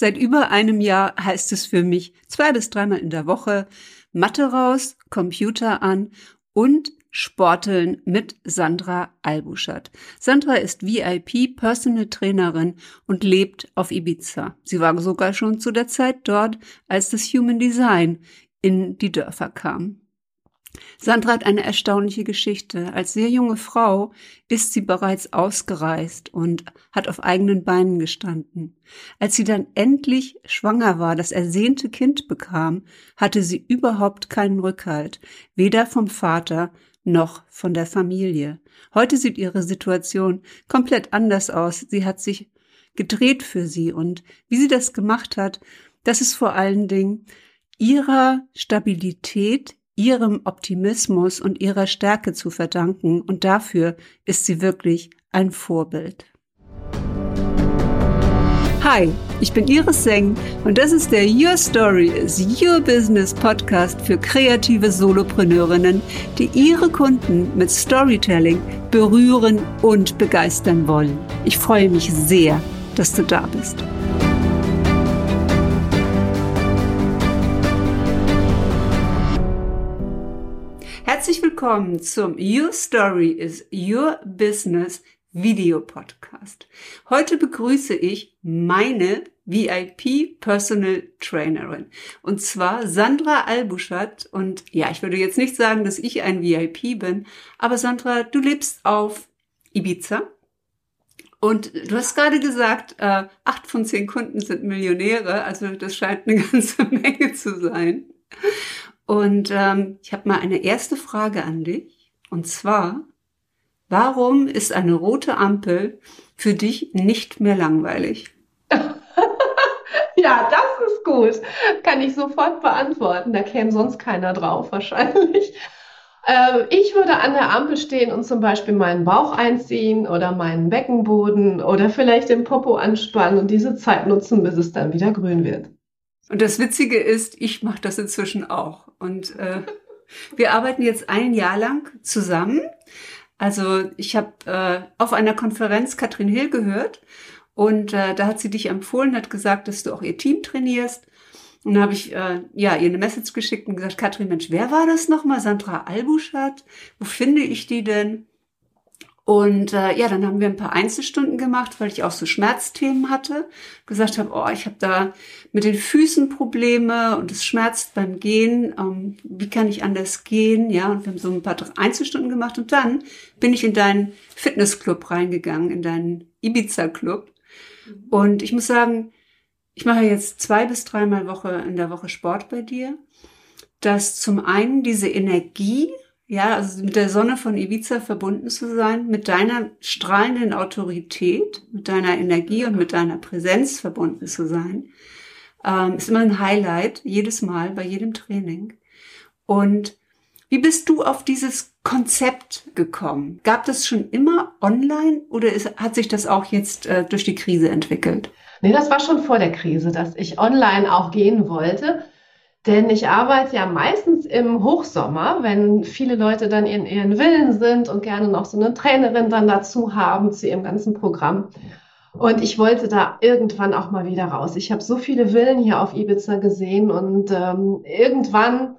Seit über einem Jahr heißt es für mich zwei bis dreimal in der Woche Mathe raus, Computer an und Sporteln mit Sandra Albuschat. Sandra ist VIP Personal Trainerin und lebt auf Ibiza. Sie war sogar schon zu der Zeit dort, als das Human Design in die Dörfer kam. Sandra hat eine erstaunliche Geschichte. Als sehr junge Frau ist sie bereits ausgereist und hat auf eigenen Beinen gestanden. Als sie dann endlich schwanger war, das ersehnte Kind bekam, hatte sie überhaupt keinen Rückhalt, weder vom Vater noch von der Familie. Heute sieht ihre Situation komplett anders aus. Sie hat sich gedreht für sie und wie sie das gemacht hat, das ist vor allen Dingen ihrer Stabilität, ihrem Optimismus und ihrer Stärke zu verdanken und dafür ist sie wirklich ein Vorbild. Hi, ich bin Iris Seng und das ist der Your Story is Your Business Podcast für kreative Solopreneurinnen, die ihre Kunden mit Storytelling berühren und begeistern wollen. Ich freue mich sehr, dass du da bist. Herzlich willkommen zum Your Story is Your Business Videopodcast. Heute begrüße ich meine VIP Personal Trainerin und zwar Sandra Albuschat und ja, ich würde jetzt nicht sagen, dass ich ein VIP bin, aber Sandra, du lebst auf Ibiza und du hast gerade gesagt, äh, acht von zehn Kunden sind Millionäre, also das scheint eine ganze Menge zu sein. Und ähm, ich habe mal eine erste Frage an dich. Und zwar, warum ist eine rote Ampel für dich nicht mehr langweilig? ja, das ist gut. Kann ich sofort beantworten. Da käme sonst keiner drauf wahrscheinlich. Äh, ich würde an der Ampel stehen und zum Beispiel meinen Bauch einziehen oder meinen Beckenboden oder vielleicht den Popo anspannen und diese Zeit nutzen, bis es dann wieder grün wird. Und das Witzige ist, ich mache das inzwischen auch. Und äh, wir arbeiten jetzt ein Jahr lang zusammen. Also ich habe äh, auf einer Konferenz Katrin Hill gehört und äh, da hat sie dich empfohlen, hat gesagt, dass du auch ihr Team trainierst. Und dann habe ich äh, ja ihr eine Message geschickt und gesagt, Katrin, Mensch, wer war das nochmal? Sandra Albuschat? Wo finde ich die denn? Und äh, ja, dann haben wir ein paar Einzelstunden gemacht, weil ich auch so Schmerzthemen hatte. Gesagt habe, oh, ich habe da mit den Füßen Probleme und es schmerzt beim Gehen. Ähm, wie kann ich anders gehen? Ja, und wir haben so ein paar Einzelstunden gemacht. Und dann bin ich in deinen Fitnessclub reingegangen, in deinen Ibiza-Club. Mhm. Und ich muss sagen, ich mache jetzt zwei bis dreimal Woche in der Woche Sport bei dir. Dass zum einen diese Energie ja, also mit der Sonne von Ibiza verbunden zu sein, mit deiner strahlenden Autorität, mit deiner Energie und mit deiner Präsenz verbunden zu sein, ähm, ist immer ein Highlight, jedes Mal, bei jedem Training. Und wie bist du auf dieses Konzept gekommen? Gab das schon immer online oder ist, hat sich das auch jetzt äh, durch die Krise entwickelt? Nee, das war schon vor der Krise, dass ich online auch gehen wollte. Denn ich arbeite ja meistens im Hochsommer, wenn viele Leute dann in ihren Villen sind und gerne noch so eine Trainerin dann dazu haben zu ihrem ganzen Programm. Und ich wollte da irgendwann auch mal wieder raus. Ich habe so viele Villen hier auf Ibiza gesehen und ähm, irgendwann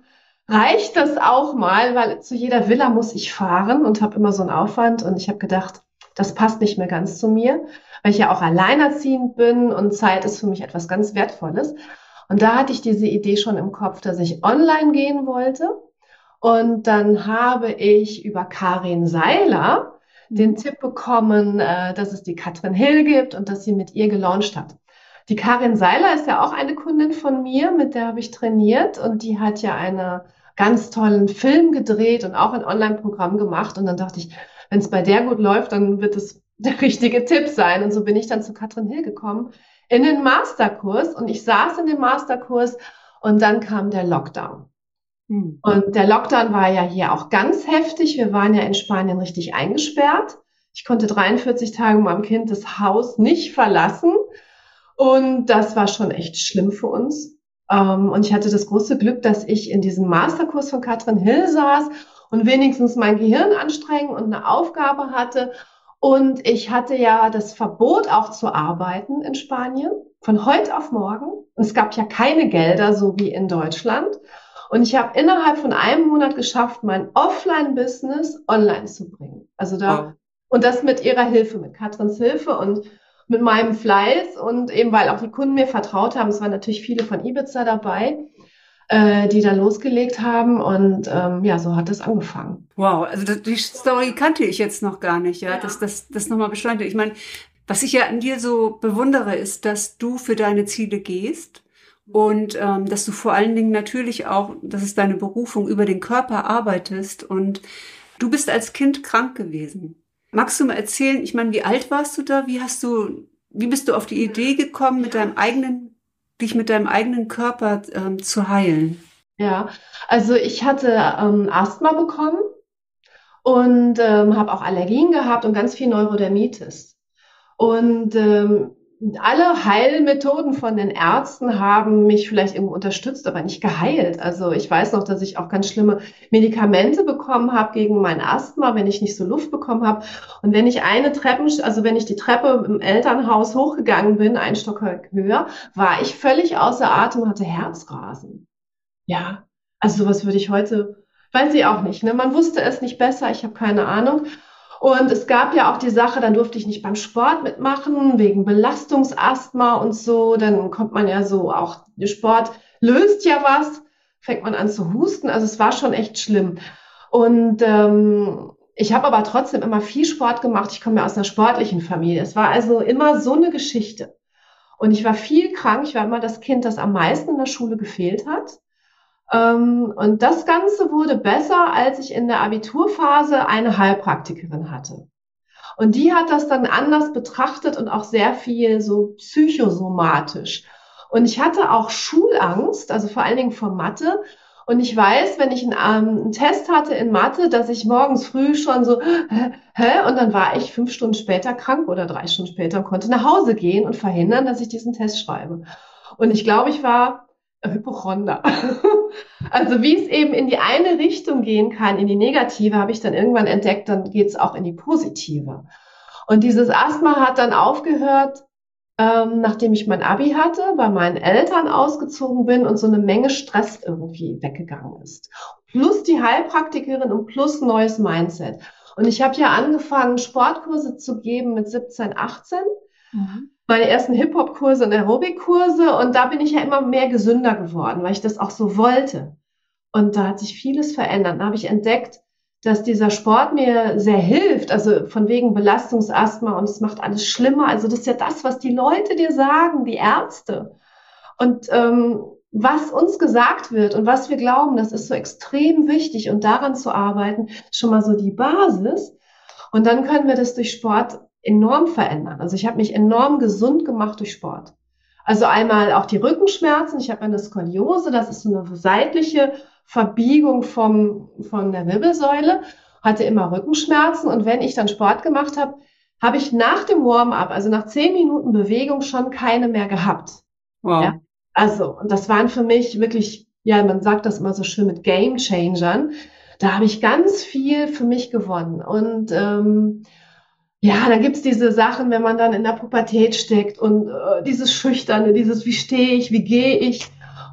reicht das auch mal, weil zu jeder Villa muss ich fahren und habe immer so einen Aufwand. Und ich habe gedacht, das passt nicht mehr ganz zu mir, weil ich ja auch alleinerziehend bin und Zeit ist für mich etwas ganz Wertvolles. Und da hatte ich diese Idee schon im Kopf, dass ich online gehen wollte. Und dann habe ich über Karin Seiler den Tipp bekommen, äh, dass es die Katrin Hill gibt und dass sie mit ihr gelauncht hat. Die Karin Seiler ist ja auch eine Kundin von mir, mit der habe ich trainiert und die hat ja einen ganz tollen Film gedreht und auch ein Online-Programm gemacht. Und dann dachte ich, wenn es bei der gut läuft, dann wird es der richtige Tipp sein. Und so bin ich dann zu Katrin Hill gekommen, in den Masterkurs und ich saß in dem Masterkurs und dann kam der Lockdown. Hm. Und der Lockdown war ja hier auch ganz heftig. Wir waren ja in Spanien richtig eingesperrt. Ich konnte 43 Tage meinem Kind das Haus nicht verlassen. Und das war schon echt schlimm für uns. Ähm, und ich hatte das große Glück, dass ich in diesem Masterkurs von Katrin Hill saß und wenigstens mein Gehirn anstrengen und eine Aufgabe hatte und ich hatte ja das Verbot auch zu arbeiten in Spanien. von heute auf morgen. Und es gab ja keine Gelder, so wie in Deutschland. Und ich habe innerhalb von einem Monat geschafft, mein Offline-Business online zu bringen. Also da, wow. und das mit ihrer Hilfe, mit Katrins Hilfe und mit meinem Fleiß und eben weil auch die Kunden mir vertraut haben. Es waren natürlich viele von Ibiza dabei äh, die da losgelegt haben. Und ähm, ja, so hat es angefangen. Wow, also das, die Story kannte ich jetzt noch gar nicht, ja. ja. Das, das, das nochmal beschleunigt. Ich meine, was ich ja an dir so bewundere, ist, dass du für deine Ziele gehst und ähm, dass du vor allen Dingen natürlich auch, das ist deine Berufung, über den Körper arbeitest und du bist als Kind krank gewesen. Magst du mal erzählen, ich meine, wie alt warst du da? Wie hast du, wie bist du auf die Idee gekommen, mit deinem eigenen dich mit deinem eigenen Körper ähm, zu heilen? Ja, also ich hatte ähm, Asthma bekommen und ähm, habe auch Allergien gehabt und ganz viel Neurodermitis. Und ähm, alle Heilmethoden von den Ärzten haben mich vielleicht irgendwo unterstützt, aber nicht geheilt. Also ich weiß noch, dass ich auch ganz schlimme Medikamente bekommen habe gegen mein Asthma, wenn ich nicht so Luft bekommen habe. Und wenn ich eine Treppen, also wenn ich die Treppe im Elternhaus hochgegangen bin, ein Stock höher, war ich völlig außer Atem hatte Herzrasen. Ja, also sowas würde ich heute, weiß ich auch nicht. Ne? Man wusste es nicht besser, ich habe keine Ahnung. Und es gab ja auch die Sache, dann durfte ich nicht beim Sport mitmachen, wegen Belastungsasthma und so. Dann kommt man ja so auch, der Sport löst ja was, fängt man an zu husten. Also es war schon echt schlimm. Und ähm, ich habe aber trotzdem immer viel Sport gemacht. Ich komme ja aus einer sportlichen Familie. Es war also immer so eine Geschichte. Und ich war viel krank. Ich war immer das Kind, das am meisten in der Schule gefehlt hat. Ähm, und das Ganze wurde besser, als ich in der Abiturphase eine Heilpraktikerin hatte. Und die hat das dann anders betrachtet und auch sehr viel so psychosomatisch. Und ich hatte auch Schulangst, also vor allen Dingen vor Mathe. Und ich weiß, wenn ich einen, ähm, einen, Test hatte in Mathe, dass ich morgens früh schon so, hä, hä? Und dann war ich fünf Stunden später krank oder drei Stunden später und konnte nach Hause gehen und verhindern, dass ich diesen Test schreibe. Und ich glaube, ich war Hypochonder. also wie es eben in die eine Richtung gehen kann, in die negative, habe ich dann irgendwann entdeckt, dann geht es auch in die positive. Und dieses Asthma hat dann aufgehört, ähm, nachdem ich mein Abi hatte, bei meinen Eltern ausgezogen bin und so eine Menge Stress irgendwie weggegangen ist. Plus die Heilpraktikerin und plus neues Mindset. Und ich habe ja angefangen, Sportkurse zu geben mit 17, 18. Mhm meine ersten Hip-Hop-Kurse und Aerobic-Kurse und da bin ich ja immer mehr gesünder geworden, weil ich das auch so wollte. Und da hat sich vieles verändert. Da habe ich entdeckt, dass dieser Sport mir sehr hilft, also von wegen Belastungsasthma und es macht alles schlimmer. Also das ist ja das, was die Leute dir sagen, die Ärzte. Und ähm, was uns gesagt wird und was wir glauben, das ist so extrem wichtig und daran zu arbeiten, schon mal so die Basis. Und dann können wir das durch Sport enorm verändern. Also ich habe mich enorm gesund gemacht durch Sport. Also einmal auch die Rückenschmerzen. Ich habe eine Skoliose, das ist so eine seitliche Verbiegung vom, von der Wirbelsäule, hatte immer Rückenschmerzen. Und wenn ich dann Sport gemacht habe, habe ich nach dem Warm-up, also nach zehn Minuten Bewegung, schon keine mehr gehabt. Wow. Ja? Also, und das waren für mich wirklich, ja, man sagt das immer so schön mit Game Changern. Da habe ich ganz viel für mich gewonnen. Und ähm, ja, dann gibt's diese Sachen, wenn man dann in der Pubertät steckt und äh, dieses Schüchterne, dieses wie stehe ich, wie gehe ich.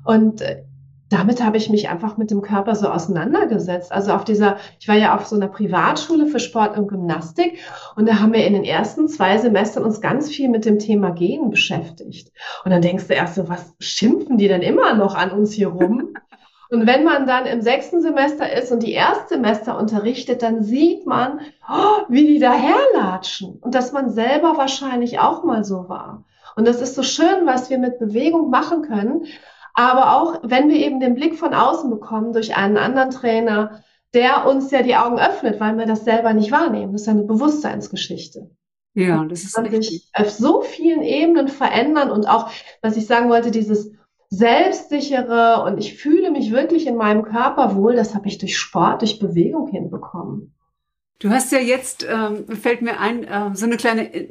Und äh, damit habe ich mich einfach mit dem Körper so auseinandergesetzt. Also auf dieser, ich war ja auf so einer Privatschule für Sport und Gymnastik und da haben wir in den ersten zwei Semestern uns ganz viel mit dem Thema Gehen beschäftigt. Und dann denkst du erst so, was schimpfen die denn immer noch an uns hier rum? Und wenn man dann im sechsten Semester ist und die Erstsemester unterrichtet, dann sieht man, oh, wie die daherlatschen und dass man selber wahrscheinlich auch mal so war. Und das ist so schön, was wir mit Bewegung machen können. Aber auch, wenn wir eben den Blick von außen bekommen durch einen anderen Trainer, der uns ja die Augen öffnet, weil wir das selber nicht wahrnehmen. Das ist eine Bewusstseinsgeschichte. Ja, das ist kann sich auf so vielen Ebenen verändern und auch, was ich sagen wollte, dieses selbstsichere und ich fühle mich wirklich in meinem Körper wohl. Das habe ich durch Sport, durch Bewegung hinbekommen. Du hast ja jetzt, ähm, fällt mir ein, äh, so eine kleine äh,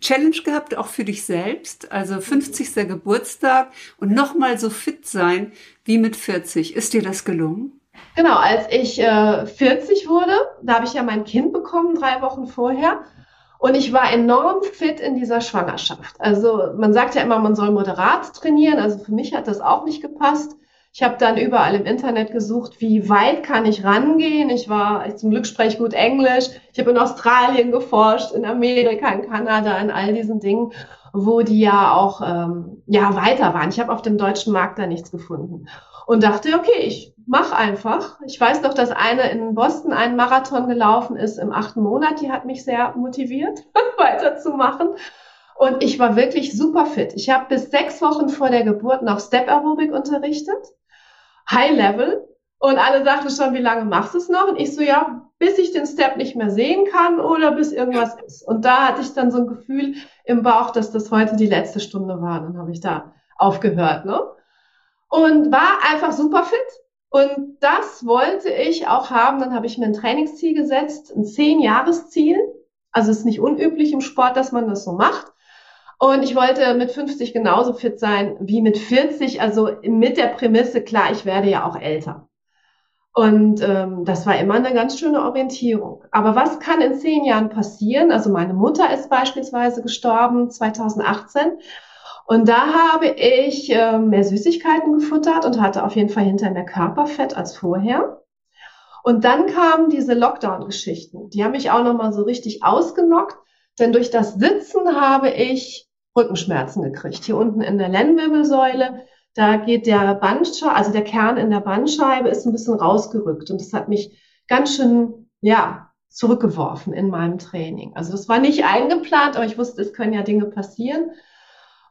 Challenge gehabt, auch für dich selbst. Also 50. Geburtstag und nochmal so fit sein wie mit 40. Ist dir das gelungen? Genau, als ich äh, 40 wurde, da habe ich ja mein Kind bekommen, drei Wochen vorher. Und ich war enorm fit in dieser Schwangerschaft. Also man sagt ja immer, man soll moderat trainieren. Also für mich hat das auch nicht gepasst. Ich habe dann überall im Internet gesucht, wie weit kann ich rangehen. Ich war, ich zum Glück spreche gut Englisch. Ich habe in Australien geforscht, in Amerika, in Kanada, in all diesen Dingen, wo die ja auch ähm, ja weiter waren. Ich habe auf dem deutschen Markt da nichts gefunden und dachte, okay, ich mach einfach. Ich weiß doch, dass eine in Boston einen Marathon gelaufen ist im achten Monat. Die hat mich sehr motiviert, weiterzumachen. Und ich war wirklich super fit. Ich habe bis sechs Wochen vor der Geburt noch Step Aerobic unterrichtet. High Level. Und alle sagten schon, wie lange machst du es noch? Und ich so, ja, bis ich den Step nicht mehr sehen kann oder bis irgendwas ist. Und da hatte ich dann so ein Gefühl im Bauch, dass das heute die letzte Stunde war. Dann habe ich da aufgehört, ne? Und war einfach super fit. Und das wollte ich auch haben. Dann habe ich mir ein Trainingsziel gesetzt, ein Zehn-Jahres-Ziel. Also es ist nicht unüblich im Sport, dass man das so macht. Und ich wollte mit 50 genauso fit sein wie mit 40, also mit der Prämisse, klar, ich werde ja auch älter. Und ähm, das war immer eine ganz schöne Orientierung. Aber was kann in zehn Jahren passieren? Also meine Mutter ist beispielsweise gestorben 2018. Und da habe ich äh, mehr Süßigkeiten gefuttert und hatte auf jeden Fall hinterher mehr Körperfett als vorher. Und dann kamen diese Lockdown-Geschichten. Die haben mich auch nochmal so richtig ausgenockt. Denn durch das Sitzen habe ich Rückenschmerzen gekriegt. Hier unten in der Lendenwirbelsäule, da geht der Bandscheibe, also der Kern in der Bandscheibe ist ein bisschen rausgerückt und das hat mich ganz schön, ja, zurückgeworfen in meinem Training. Also das war nicht eingeplant, aber ich wusste, es können ja Dinge passieren.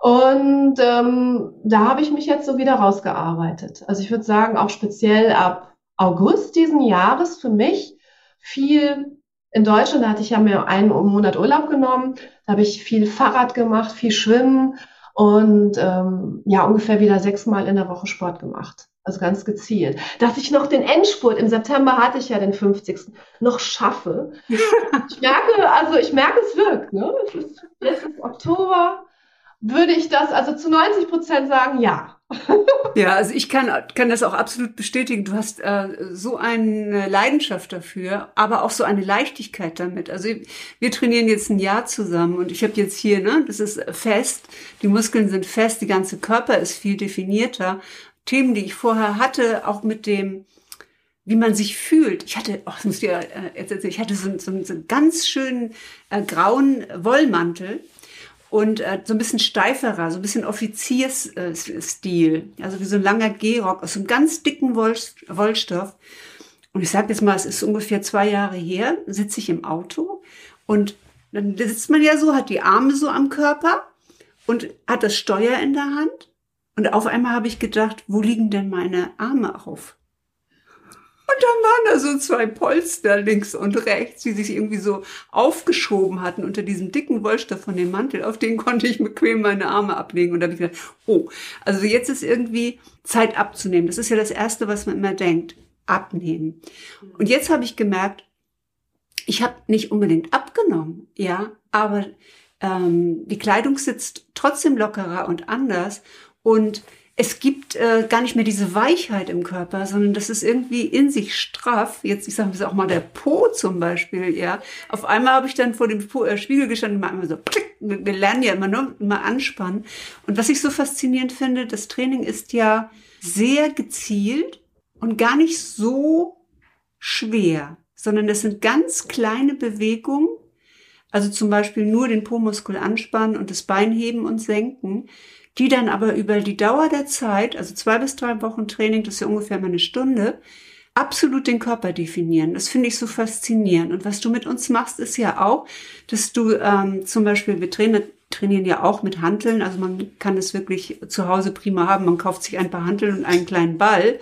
Und ähm, da habe ich mich jetzt so wieder rausgearbeitet. Also ich würde sagen, auch speziell ab August diesen Jahres für mich viel in Deutschland, da hatte ich ja mir einen Monat Urlaub genommen, da habe ich viel Fahrrad gemacht, viel Schwimmen und ähm, ja, ungefähr wieder sechsmal in der Woche Sport gemacht. Also ganz gezielt. Dass ich noch den Endspurt, im September hatte ich ja den 50. noch schaffe. Ich merke, also ich merke, es wirkt. Ne? Es ist, jetzt ist Oktober, würde ich das also zu 90 Prozent sagen, ja. ja, also ich kann, kann das auch absolut bestätigen. Du hast äh, so eine Leidenschaft dafür, aber auch so eine Leichtigkeit damit. Also wir trainieren jetzt ein Jahr zusammen und ich habe jetzt hier, ne, das ist fest, die Muskeln sind fest, die ganze Körper ist viel definierter. Themen, die ich vorher hatte, auch mit dem, wie man sich fühlt. Ich hatte, oh, das muss dir äh, jetzt erzählen, ich hatte so, so, so einen ganz schönen äh, grauen Wollmantel und äh, so ein bisschen steiferer, so ein bisschen Offiziersstil, also wie so ein langer Gehrock aus einem ganz dicken Woll Wollstoff. Und ich sage jetzt mal, es ist ungefähr zwei Jahre her, sitze ich im Auto und dann sitzt man ja so, hat die Arme so am Körper und hat das Steuer in der Hand. Und auf einmal habe ich gedacht, wo liegen denn meine Arme auf? Und dann waren da so zwei Polster links und rechts, die sich irgendwie so aufgeschoben hatten unter diesem dicken Wollstoff von dem Mantel. Auf den konnte ich bequem meine Arme ablegen. Und da habe ich gedacht, oh, also jetzt ist irgendwie Zeit abzunehmen. Das ist ja das Erste, was man immer denkt. Abnehmen. Und jetzt habe ich gemerkt, ich habe nicht unbedingt abgenommen, ja, aber ähm, die Kleidung sitzt trotzdem lockerer und anders. Und es gibt äh, gar nicht mehr diese Weichheit im Körper, sondern das ist irgendwie in sich straff. Jetzt, ich sage auch mal der Po zum Beispiel, ja. Auf einmal habe ich dann vor dem po, äh, Spiegel gestanden und immer so, klick, wir lernen ja immer nur immer anspannen. Und was ich so faszinierend finde, das Training ist ja sehr gezielt und gar nicht so schwer, sondern das sind ganz kleine Bewegungen, also zum Beispiel nur den Po-Muskel anspannen und das Bein heben und senken die dann aber über die Dauer der Zeit, also zwei bis drei Wochen Training, das ist ja ungefähr mal eine Stunde, absolut den Körper definieren. Das finde ich so faszinierend. Und was du mit uns machst, ist ja auch, dass du ähm, zum Beispiel, wir trainieren, trainieren ja auch mit Hanteln, also man kann es wirklich zu Hause prima haben. Man kauft sich ein paar Hanteln und einen kleinen Ball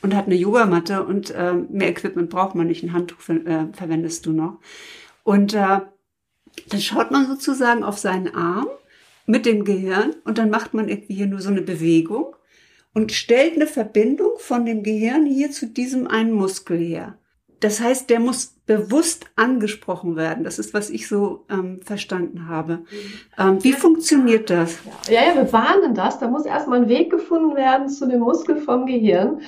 und hat eine Yogamatte und äh, mehr Equipment braucht man nicht. Ein Handtuch ver äh, verwendest du noch. Und äh, dann schaut man sozusagen auf seinen Arm mit dem Gehirn und dann macht man irgendwie hier nur so eine Bewegung und stellt eine Verbindung von dem Gehirn hier zu diesem einen Muskel her. Das heißt, der muss bewusst angesprochen werden. Das ist, was ich so ähm, verstanden habe. Ähm, wie funktioniert das? Ja, ja, wir warnen das. Da muss erstmal ein Weg gefunden werden zu dem Muskel vom Gehirn.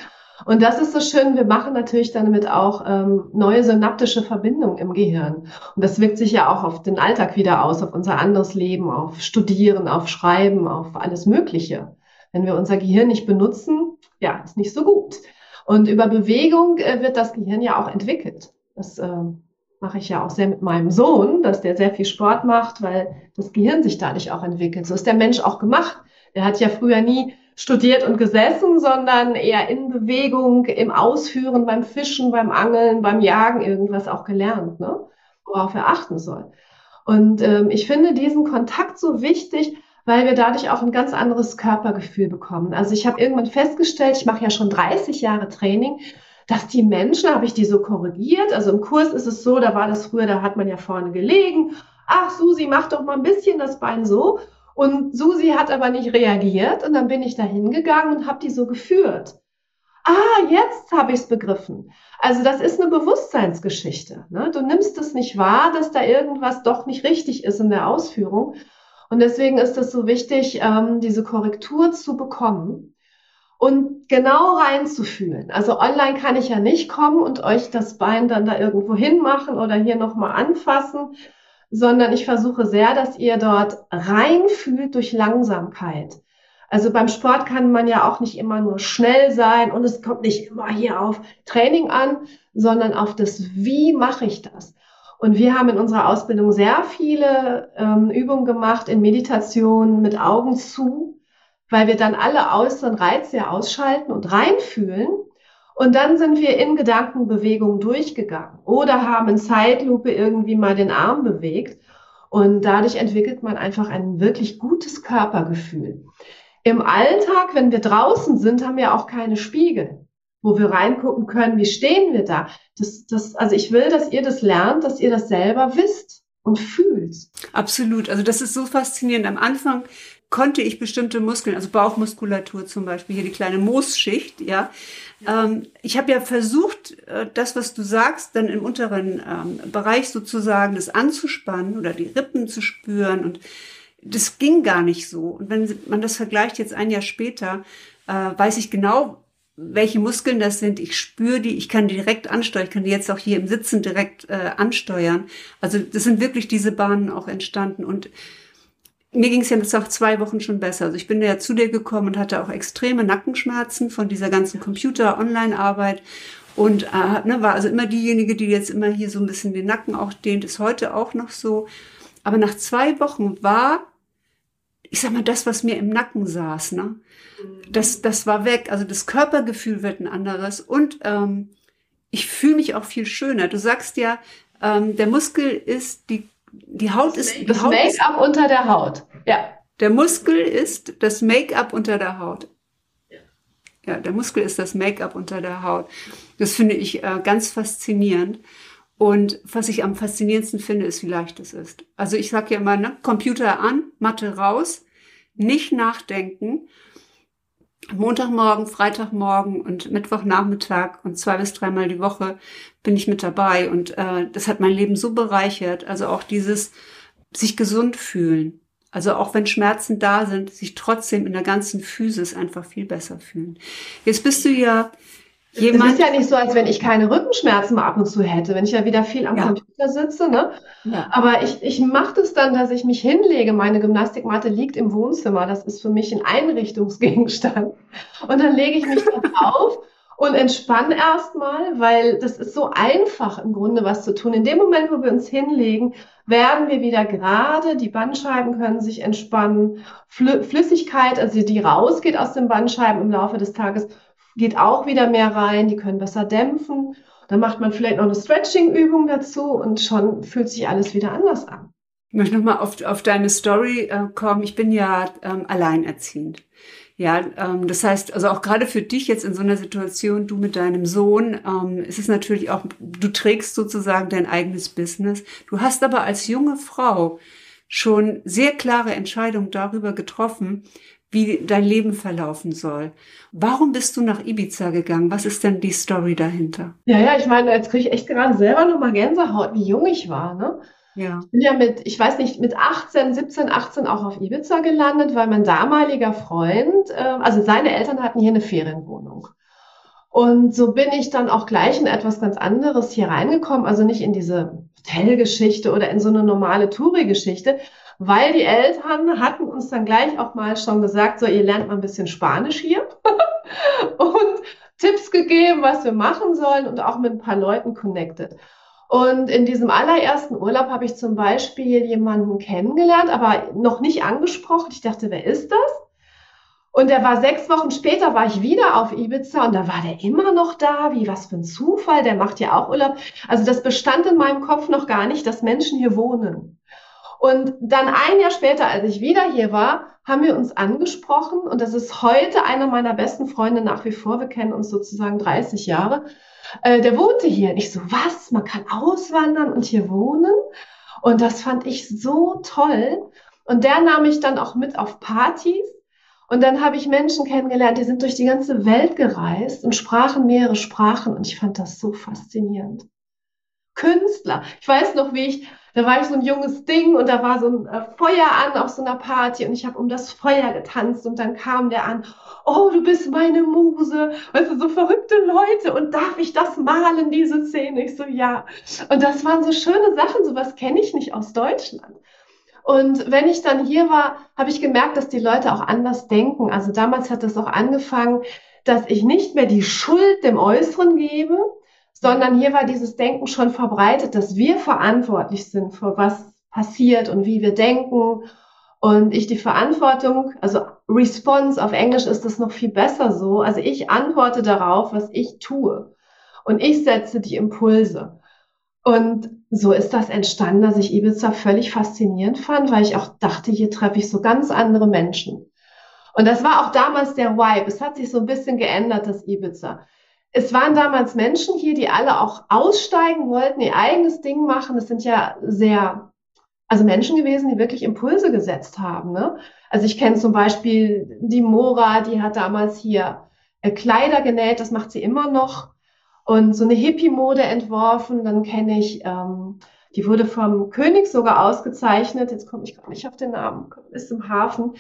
Und das ist so schön. Wir machen natürlich damit auch ähm, neue synaptische Verbindungen im Gehirn. Und das wirkt sich ja auch auf den Alltag wieder aus, auf unser anderes Leben, auf Studieren, auf Schreiben, auf alles Mögliche. Wenn wir unser Gehirn nicht benutzen, ja, ist nicht so gut. Und über Bewegung äh, wird das Gehirn ja auch entwickelt. Das äh, mache ich ja auch sehr mit meinem Sohn, dass der sehr viel Sport macht, weil das Gehirn sich dadurch auch entwickelt. So ist der Mensch auch gemacht. Er hat ja früher nie studiert und gesessen, sondern eher in Bewegung, im Ausführen, beim Fischen, beim Angeln, beim Jagen irgendwas auch gelernt, ne? worauf er achten soll. Und ähm, ich finde diesen Kontakt so wichtig, weil wir dadurch auch ein ganz anderes Körpergefühl bekommen. Also ich habe irgendwann festgestellt, ich mache ja schon 30 Jahre Training, dass die Menschen, habe ich die so korrigiert, also im Kurs ist es so, da war das früher, da hat man ja vorne gelegen, ach Susi, mach doch mal ein bisschen das Bein so. Und Susi hat aber nicht reagiert und dann bin ich da hingegangen und habe die so geführt. Ah, jetzt habe ich es begriffen. Also das ist eine Bewusstseinsgeschichte. Ne? Du nimmst es nicht wahr, dass da irgendwas doch nicht richtig ist in der Ausführung. Und deswegen ist es so wichtig, ähm, diese Korrektur zu bekommen und genau reinzufühlen. Also online kann ich ja nicht kommen und euch das Bein dann da irgendwo hinmachen oder hier nochmal anfassen, sondern ich versuche sehr, dass ihr dort reinfühlt durch Langsamkeit. Also beim Sport kann man ja auch nicht immer nur schnell sein und es kommt nicht immer hier auf Training an, sondern auf das, wie mache ich das? Und wir haben in unserer Ausbildung sehr viele ähm, Übungen gemacht in Meditation mit Augen zu, weil wir dann alle äußeren Reize ausschalten und reinfühlen und dann sind wir in Gedankenbewegung durchgegangen oder haben in Zeitlupe irgendwie mal den Arm bewegt. Und dadurch entwickelt man einfach ein wirklich gutes Körpergefühl. Im Alltag, wenn wir draußen sind, haben wir auch keine Spiegel, wo wir reingucken können, wie stehen wir da. Das, das, also ich will, dass ihr das lernt, dass ihr das selber wisst und fühlt. Absolut. Also das ist so faszinierend. Am Anfang konnte ich bestimmte Muskeln, also Bauchmuskulatur zum Beispiel, hier die kleine Moosschicht, ja. Ähm, ich habe ja versucht, äh, das, was du sagst, dann im unteren ähm, Bereich sozusagen das anzuspannen oder die Rippen zu spüren und das ging gar nicht so. Und wenn man das vergleicht jetzt ein Jahr später, äh, weiß ich genau, welche Muskeln das sind. Ich spüre die, ich kann die direkt ansteuern. Ich kann die jetzt auch hier im Sitzen direkt äh, ansteuern. Also das sind wirklich diese Bahnen auch entstanden. Und mir ging es ja jetzt auch zwei Wochen schon besser. Also ich bin ja zu dir gekommen und hatte auch extreme Nackenschmerzen von dieser ganzen Computer-Online-Arbeit und äh, ne, war also immer diejenige, die jetzt immer hier so ein bisschen den Nacken auch dehnt, ist heute auch noch so. Aber nach zwei Wochen war, ich sag mal, das, was mir im Nacken saß, ne, das, das war weg. Also das Körpergefühl wird ein anderes und ähm, ich fühle mich auch viel schöner. Du sagst ja, ähm, der Muskel ist die die Haut ist das Make-up unter der Haut. Ja. Der Muskel ist das Make-up unter der Haut. Ja, der Muskel ist das Make-up unter der Haut. Das finde ich äh, ganz faszinierend. Und was ich am faszinierendsten finde, ist, wie leicht es ist. Also ich sage ja immer, ne, Computer an, Matte raus, nicht nachdenken. Montagmorgen, Freitagmorgen und Mittwochnachmittag und zwei bis dreimal die Woche bin ich mit dabei. Und äh, das hat mein Leben so bereichert. Also auch dieses sich gesund fühlen. Also auch wenn Schmerzen da sind, sich trotzdem in der ganzen Physis einfach viel besser fühlen. Jetzt bist du ja Jemand, es ist ja nicht so, als wenn ich keine Rückenschmerzen mal ab und zu hätte, wenn ich ja wieder viel am ja. Computer sitze. Ne? Ja. Aber ich, ich mache das dann, dass ich mich hinlege. Meine Gymnastikmatte liegt im Wohnzimmer. Das ist für mich ein Einrichtungsgegenstand. Und dann lege ich mich da drauf und entspanne erstmal, weil das ist so einfach im Grunde was zu tun. In dem Moment, wo wir uns hinlegen, werden wir wieder gerade, die Bandscheiben können sich entspannen, Flüssigkeit, also die rausgeht aus den Bandscheiben im Laufe des Tages, geht auch wieder mehr rein, die können besser dämpfen. Dann macht man vielleicht noch eine Stretching-Übung dazu und schon fühlt sich alles wieder anders an. Ich möchte nochmal auf, auf deine Story äh, kommen. Ich bin ja ähm, alleinerziehend. Ja, ähm, das heißt, also auch gerade für dich jetzt in so einer Situation, du mit deinem Sohn, ähm, ist es natürlich auch, du trägst sozusagen dein eigenes Business. Du hast aber als junge Frau schon sehr klare Entscheidungen darüber getroffen, wie dein Leben verlaufen soll. Warum bist du nach Ibiza gegangen? Was ist denn die Story dahinter? Ja, ja, ich meine, jetzt kriege ich echt gerade selber nochmal Gänsehaut, wie jung ich war, ne? Ja. Ich bin ja mit, ich weiß nicht, mit 18, 17, 18 auch auf Ibiza gelandet, weil mein damaliger Freund, äh, also seine Eltern hatten hier eine Ferienwohnung. Und so bin ich dann auch gleich in etwas ganz anderes hier reingekommen, also nicht in diese Hotelgeschichte oder in so eine normale Touri-Geschichte, weil die Eltern hatten uns dann gleich auch mal schon gesagt, so ihr lernt mal ein bisschen Spanisch hier und Tipps gegeben, was wir machen sollen und auch mit ein paar Leuten connected. Und in diesem allerersten Urlaub habe ich zum Beispiel jemanden kennengelernt, aber noch nicht angesprochen. Ich dachte, wer ist das? Und der war sechs Wochen später, war ich wieder auf Ibiza und da war der immer noch da. Wie, was für ein Zufall, der macht ja auch Urlaub. Also das bestand in meinem Kopf noch gar nicht, dass Menschen hier wohnen. Und dann ein Jahr später, als ich wieder hier war, haben wir uns angesprochen und das ist heute einer meiner besten Freunde nach wie vor. Wir kennen uns sozusagen 30 Jahre. Äh, der wohnte hier. Und ich so, was? Man kann auswandern und hier wohnen? Und das fand ich so toll. Und der nahm mich dann auch mit auf Partys. Und dann habe ich Menschen kennengelernt, die sind durch die ganze Welt gereist und sprachen mehrere Sprachen und ich fand das so faszinierend. Künstler. Ich weiß noch, wie ich, da war ich so ein junges Ding und da war so ein äh, Feuer an auf so einer Party und ich habe um das Feuer getanzt und dann kam der an, oh, du bist meine Muse, weißt du, so verrückte Leute und darf ich das malen, diese Szene? Ich so, ja. Und das waren so schöne Sachen, sowas kenne ich nicht aus Deutschland. Und wenn ich dann hier war, habe ich gemerkt, dass die Leute auch anders denken. Also damals hat es auch angefangen, dass ich nicht mehr die Schuld dem Äußeren gebe, sondern hier war dieses Denken schon verbreitet, dass wir verantwortlich sind für was passiert und wie wir denken. Und ich die Verantwortung, also Response auf Englisch ist das noch viel besser so. Also ich antworte darauf, was ich tue. Und ich setze die Impulse. Und so ist das entstanden, dass ich Ibiza völlig faszinierend fand, weil ich auch dachte, hier treffe ich so ganz andere Menschen. Und das war auch damals der Vibe. Es hat sich so ein bisschen geändert, das Ibiza. Es waren damals Menschen hier, die alle auch aussteigen wollten, ihr eigenes Ding machen. Es sind ja sehr, also Menschen gewesen, die wirklich Impulse gesetzt haben. Ne? Also ich kenne zum Beispiel die Mora, die hat damals hier äh, Kleider genäht, das macht sie immer noch und so eine Hippie-Mode entworfen. Dann kenne ich, ähm, die wurde vom König sogar ausgezeichnet. Jetzt komme ich gerade nicht auf den Namen, ist im Hafen.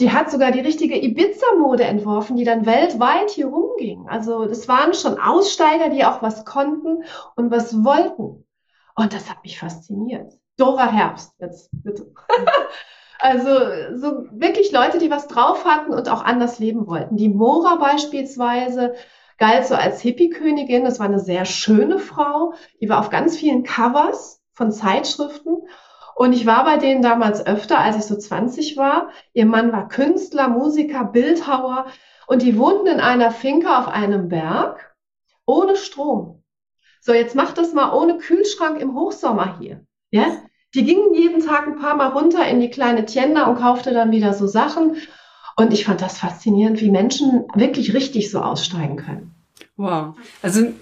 Die hat sogar die richtige Ibiza-Mode entworfen, die dann weltweit hier rumging. Also das waren schon Aussteiger, die auch was konnten und was wollten. Und das hat mich fasziniert. Dora Herbst, jetzt bitte. also so wirklich Leute, die was drauf hatten und auch anders leben wollten. Die Mora beispielsweise, galt so als Hippie-Königin. Das war eine sehr schöne Frau. Die war auf ganz vielen Covers von Zeitschriften. Und ich war bei denen damals öfter, als ich so 20 war. Ihr Mann war Künstler, Musiker, Bildhauer. Und die wohnten in einer Finca auf einem Berg ohne Strom. So, jetzt macht das mal ohne Kühlschrank im Hochsommer hier. Ja? Die gingen jeden Tag ein paar Mal runter in die kleine Tienda und kaufte dann wieder so Sachen. Und ich fand das faszinierend, wie Menschen wirklich richtig so aussteigen können. Wow. Also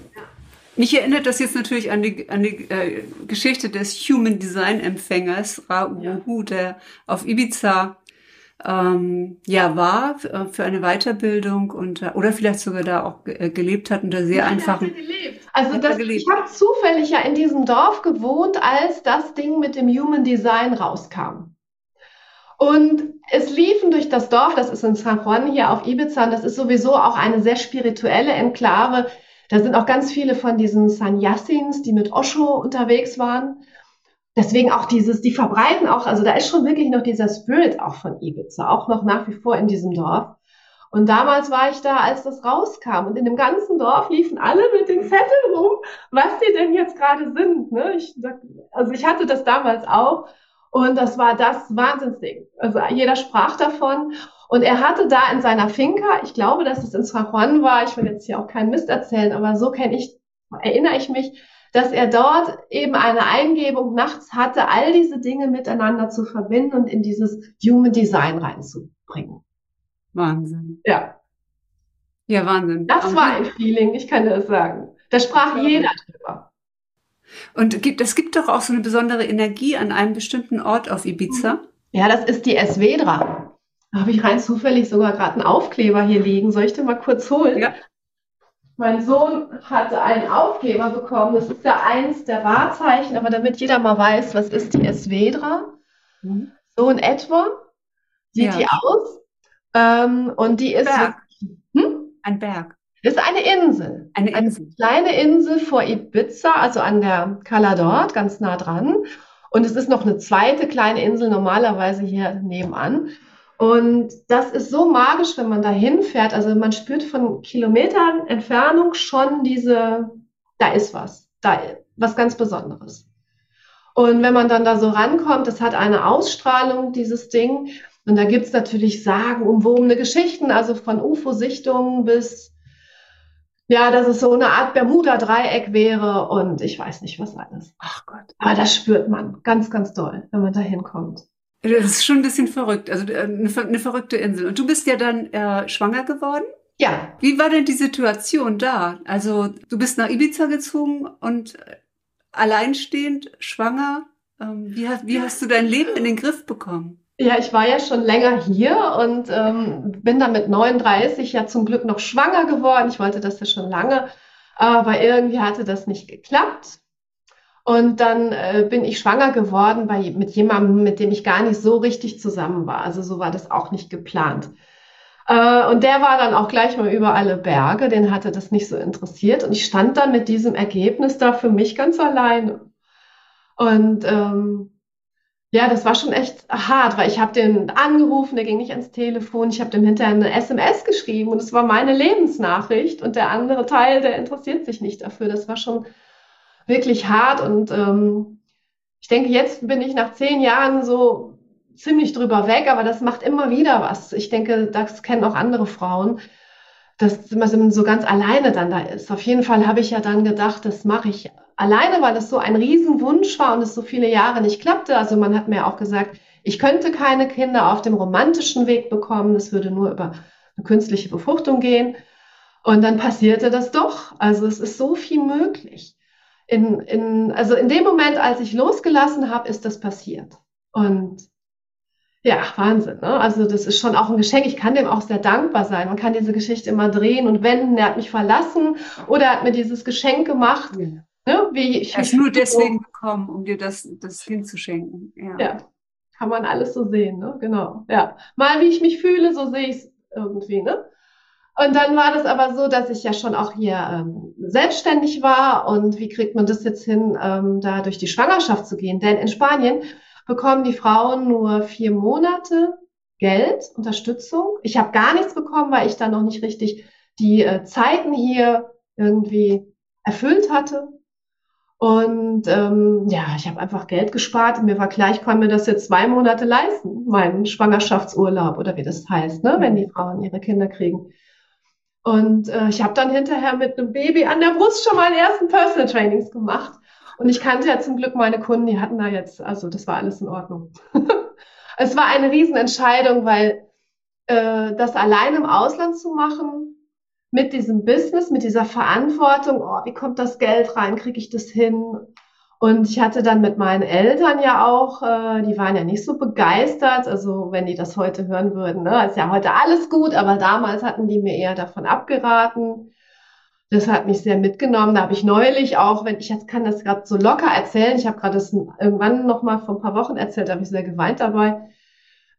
mich erinnert das jetzt natürlich an die, an die äh, Geschichte des Human Design Empfängers, Ra ja. der auf Ibiza ähm, ja war äh, für eine Weiterbildung und äh, oder vielleicht sogar da auch äh, gelebt hat unter sehr Nein, einfachen. Also das, ich habe zufällig ja in diesem Dorf gewohnt, als das Ding mit dem Human Design rauskam. Und es liefen durch das Dorf, das ist in San Juan hier auf Ibiza, und das ist sowieso auch eine sehr spirituelle Enklave. Da sind auch ganz viele von diesen Sanyasins, die mit Osho unterwegs waren. Deswegen auch dieses, die verbreiten auch, also da ist schon wirklich noch dieser Spirit auch von Ibiza, auch noch nach wie vor in diesem Dorf. Und damals war ich da, als das rauskam. Und in dem ganzen Dorf liefen alle mit den Zetteln rum, was die denn jetzt gerade sind. Ne? Ich, also ich hatte das damals auch. Und das war das Wahnsinnsding. Also jeder sprach davon. Und er hatte da in seiner Finca, ich glaube, dass es in San Juan war, ich will jetzt hier auch keinen Mist erzählen, aber so kenne ich, erinnere ich mich, dass er dort eben eine Eingebung nachts hatte, all diese Dinge miteinander zu verbinden und in dieses Human Design reinzubringen. Wahnsinn. Ja. Ja, Wahnsinn. Das war ein Feeling, ich kann dir das sagen. Da sprach jeder drüber. Und gibt, es gibt doch auch so eine besondere Energie an einem bestimmten Ort auf Ibiza. Ja, das ist die Esvedra. Da habe ich rein zufällig sogar gerade einen Aufkleber hier liegen. Soll ich den mal kurz holen? Ja. Mein Sohn hatte einen Aufkleber bekommen. Das ist ja eins der Wahrzeichen, aber damit jeder mal weiß, was ist die Esvedra? Mhm. So in etwa sieht ja. die aus. Ähm, und die ist. Berg. Hm? Ein Berg. Das ist eine Insel. Eine Insel. Eine kleine Insel vor Ibiza, also an der Cala d'Or, ganz nah dran. Und es ist noch eine zweite kleine Insel normalerweise hier nebenan. Und das ist so magisch, wenn man da hinfährt. Also man spürt von Kilometern Entfernung schon diese, da ist was, da was ganz Besonderes. Und wenn man dann da so rankommt, das hat eine Ausstrahlung, dieses Ding. Und da gibt's natürlich sagenumwobene Geschichten, also von UFO-Sichtungen bis, ja, dass es so eine Art Bermuda-Dreieck wäre und ich weiß nicht was alles. Ach Gott. Aber das spürt man ganz, ganz doll, wenn man da hinkommt. Das ist schon ein bisschen verrückt, also äh, eine, eine verrückte Insel. Und du bist ja dann äh, schwanger geworden? Ja. Wie war denn die Situation da? Also du bist nach Ibiza gezogen und äh, alleinstehend, schwanger. Ähm, wie, wie hast du dein Leben in den Griff bekommen? Ja, ich war ja schon länger hier und ähm, bin dann mit 39 ja zum Glück noch schwanger geworden. Ich wollte das ja schon lange, aber irgendwie hatte das nicht geklappt. Und dann äh, bin ich schwanger geworden bei, mit jemandem, mit dem ich gar nicht so richtig zusammen war. Also so war das auch nicht geplant. Äh, und der war dann auch gleich mal über alle Berge, den hatte das nicht so interessiert. Und ich stand dann mit diesem Ergebnis da für mich ganz alleine. Und ähm, ja, das war schon echt hart, weil ich habe den angerufen, der ging nicht ans Telefon. Ich habe dem hinterher eine SMS geschrieben und es war meine Lebensnachricht und der andere Teil, der interessiert sich nicht dafür. Das war schon wirklich hart und ähm, ich denke, jetzt bin ich nach zehn Jahren so ziemlich drüber weg, aber das macht immer wieder was. Ich denke, das kennen auch andere Frauen, dass man so ganz alleine dann da ist. Auf jeden Fall habe ich ja dann gedacht, das mache ich alleine, weil es so ein Riesenwunsch war und es so viele Jahre nicht klappte. Also man hat mir auch gesagt, ich könnte keine Kinder auf dem romantischen Weg bekommen. Es würde nur über eine künstliche Befruchtung gehen. Und dann passierte das doch. Also es ist so viel möglich. In, in, also in dem Moment, als ich losgelassen habe, ist das passiert. Und ja, Wahnsinn. Ne? Also das ist schon auch ein Geschenk. Ich kann dem auch sehr dankbar sein. Man kann diese Geschichte immer drehen und wenden. Er hat mich verlassen oder er hat mir dieses Geschenk gemacht. Ja. Ne? Wie ich, er ist nur deswegen gekommen, um dir das, das hinzuschenken. Ja. ja. kann man alles so sehen, ne? Genau. Ja. Mal wie ich mich fühle, so sehe ich es irgendwie, ne? Und dann war das aber so, dass ich ja schon auch hier ähm, selbstständig war. Und wie kriegt man das jetzt hin, ähm, da durch die Schwangerschaft zu gehen? Denn in Spanien bekommen die Frauen nur vier Monate Geld, Unterstützung. Ich habe gar nichts bekommen, weil ich da noch nicht richtig die äh, Zeiten hier irgendwie erfüllt hatte. Und ähm, ja, ich habe einfach Geld gespart und mir war klar, ich kann mir das jetzt zwei Monate leisten, meinen Schwangerschaftsurlaub oder wie das heißt, ne, wenn die Frauen ihre Kinder kriegen. Und äh, ich habe dann hinterher mit einem Baby an der Brust schon meine ersten Personal Trainings gemacht. Und ich kannte ja zum Glück meine Kunden, die hatten da jetzt, also das war alles in Ordnung. es war eine Riesenentscheidung, weil äh, das allein im Ausland zu machen, mit diesem Business, mit dieser Verantwortung, oh, wie kommt das Geld rein, kriege ich das hin? Und ich hatte dann mit meinen Eltern ja auch, äh, die waren ja nicht so begeistert, also wenn die das heute hören würden, ne, ist ja heute alles gut, aber damals hatten die mir eher davon abgeraten. Das hat mich sehr mitgenommen. Da habe ich neulich auch, wenn ich jetzt kann das gerade so locker erzählen, ich habe gerade das irgendwann noch mal vor ein paar Wochen erzählt, da habe ich sehr geweint dabei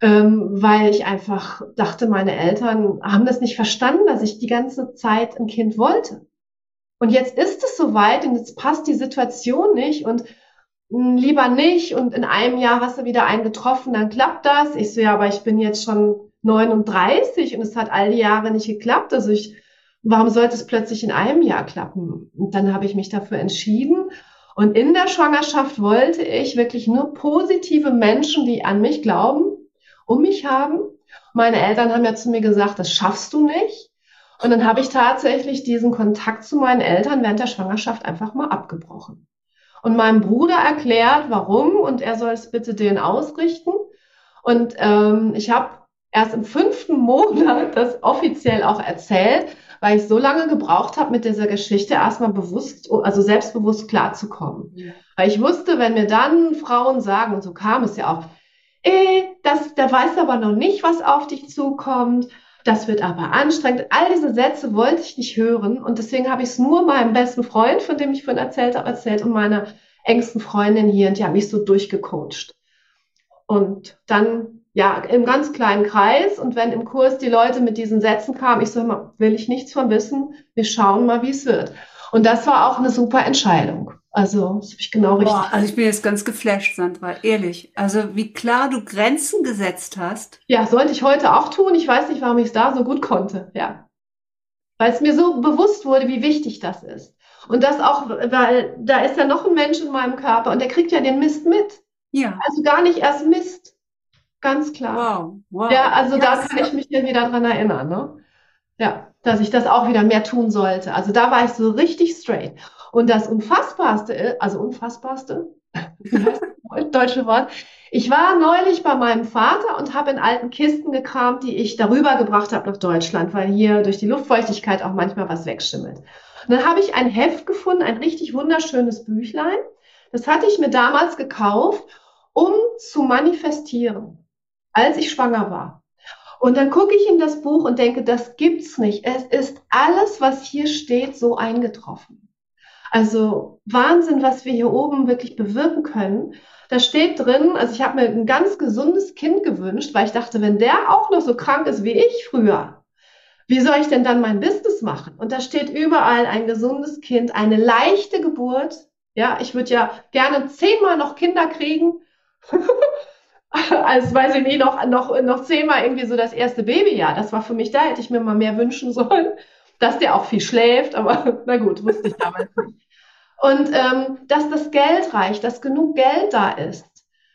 ähm, weil ich einfach dachte, meine Eltern haben das nicht verstanden, dass ich die ganze Zeit ein Kind wollte. Und jetzt ist es soweit und jetzt passt die Situation nicht und hm, lieber nicht und in einem Jahr hast du wieder einen getroffen, dann klappt das. Ich so, ja, aber ich bin jetzt schon 39 und es hat all die Jahre nicht geklappt. Also ich, warum sollte es plötzlich in einem Jahr klappen? Und dann habe ich mich dafür entschieden. Und in der Schwangerschaft wollte ich wirklich nur positive Menschen, die an mich glauben, um mich haben. Meine Eltern haben ja zu mir gesagt, das schaffst du nicht. Und dann habe ich tatsächlich diesen Kontakt zu meinen Eltern während der Schwangerschaft einfach mal abgebrochen. Und meinem Bruder erklärt, warum, und er soll es bitte denen ausrichten. Und ähm, ich habe erst im fünften Monat das offiziell auch erzählt, weil ich so lange gebraucht habe, mit dieser Geschichte erstmal bewusst, also selbstbewusst klarzukommen. Ja. Weil ich wusste, wenn mir dann Frauen sagen, und so kam es ja auch, eh, das, der weiß aber noch nicht, was auf dich zukommt. Das wird aber anstrengend. All diese Sätze wollte ich nicht hören und deswegen habe ich es nur meinem besten Freund, von dem ich vorhin erzählt habe, erzählt und meiner engsten Freundin hier und die haben mich so durchgecoacht. Und dann, ja, im ganz kleinen Kreis. Und wenn im Kurs die Leute mit diesen Sätzen kamen, ich so immer, will ich nichts von wissen, wir schauen mal, wie es wird. Und das war auch eine super Entscheidung. Also, das habe ich genau richtig. Boah, also ich bin jetzt ganz geflasht, Sandra, ehrlich. Also wie klar du Grenzen gesetzt hast. Ja, sollte ich heute auch tun. Ich weiß nicht, warum ich es da so gut konnte. Ja. Weil es mir so bewusst wurde, wie wichtig das ist. Und das auch, weil da ist ja noch ein Mensch in meinem Körper und der kriegt ja den Mist mit. Ja. Also gar nicht erst Mist. Ganz klar. Wow. wow. Ja, also ja, da kann ich mich ja wieder dran erinnern, ne? Ja, dass ich das auch wieder mehr tun sollte. Also da war ich so richtig straight. Und das Unfassbarste, also Unfassbarste, deutsche Wort, ich war neulich bei meinem Vater und habe in alten Kisten gekramt, die ich darüber gebracht habe nach Deutschland, weil hier durch die Luftfeuchtigkeit auch manchmal was wegschimmelt. Und dann habe ich ein Heft gefunden, ein richtig wunderschönes Büchlein. Das hatte ich mir damals gekauft, um zu manifestieren, als ich schwanger war. Und dann gucke ich in das Buch und denke, das gibt's nicht. Es ist alles, was hier steht, so eingetroffen. Also Wahnsinn, was wir hier oben wirklich bewirken können. Da steht drin, also ich habe mir ein ganz gesundes Kind gewünscht, weil ich dachte, wenn der auch noch so krank ist wie ich früher, wie soll ich denn dann mein Business machen? Und da steht überall ein gesundes Kind, eine leichte Geburt. Ja, ich würde ja gerne zehnmal noch Kinder kriegen. als weiß ich nicht, noch, noch, noch zehnmal irgendwie so das erste Babyjahr. Das war für mich, da hätte ich mir mal mehr wünschen sollen, dass der auch viel schläft, aber na gut, wusste ich damals nicht. Und ähm, dass das Geld reicht, dass genug Geld da ist,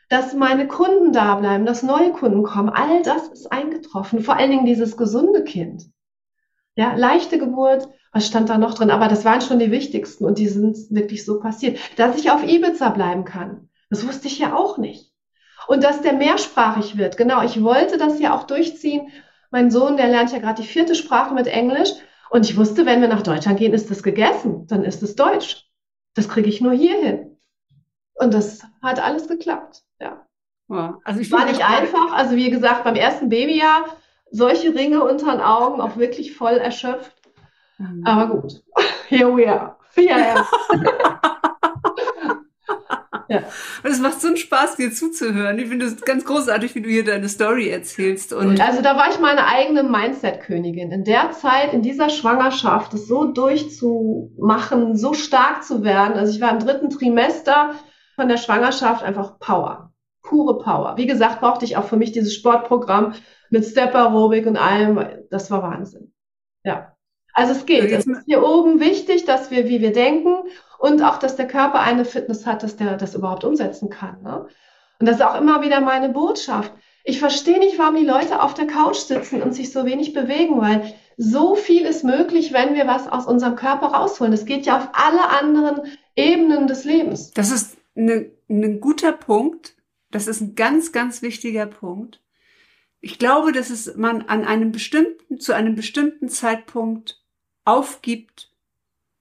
dass meine Kunden da bleiben, dass neue Kunden kommen, all das ist eingetroffen. Vor allen Dingen dieses gesunde Kind. Ja, leichte Geburt, was stand da noch drin? Aber das waren schon die wichtigsten und die sind wirklich so passiert. Dass ich auf Ibiza bleiben kann, das wusste ich ja auch nicht. Und dass der mehrsprachig wird, genau, ich wollte das ja auch durchziehen. Mein Sohn, der lernt ja gerade die vierte Sprache mit Englisch. Und ich wusste, wenn wir nach Deutschland gehen, ist das gegessen, dann ist es Deutsch. Das kriege ich nur hier hin. Und das hat alles geklappt, ja. ja also ich war nicht einfach. Also wie gesagt, beim ersten Babyjahr solche Ringe unter den Augen, auch wirklich voll erschöpft. Mhm. Aber gut, here we are. Ja, ja. ja. Und es macht so einen Spaß, dir zuzuhören. Ich finde es ganz großartig, wie du hier deine Story erzählst. Und also da war ich meine eigene Mindset-Königin. In der Zeit, in dieser Schwangerschaft, es so durchzumachen, so stark zu werden. Also ich war im dritten Trimester von der Schwangerschaft einfach Power. Pure Power. Wie gesagt, brauchte ich auch für mich dieses Sportprogramm mit Step Aerobic und allem. Das war Wahnsinn. Ja. Also es geht. Es ist hier oben wichtig, dass wir, wie wir denken und auch, dass der Körper eine Fitness hat, dass der das überhaupt umsetzen kann. Ne? Und das ist auch immer wieder meine Botschaft. Ich verstehe nicht, warum die Leute auf der Couch sitzen und sich so wenig bewegen, weil so viel ist möglich, wenn wir was aus unserem Körper rausholen. Das geht ja auf alle anderen Ebenen des Lebens. Das ist ein ne, ne guter Punkt. Das ist ein ganz, ganz wichtiger Punkt. Ich glaube, dass es man an einem bestimmten, zu einem bestimmten Zeitpunkt aufgibt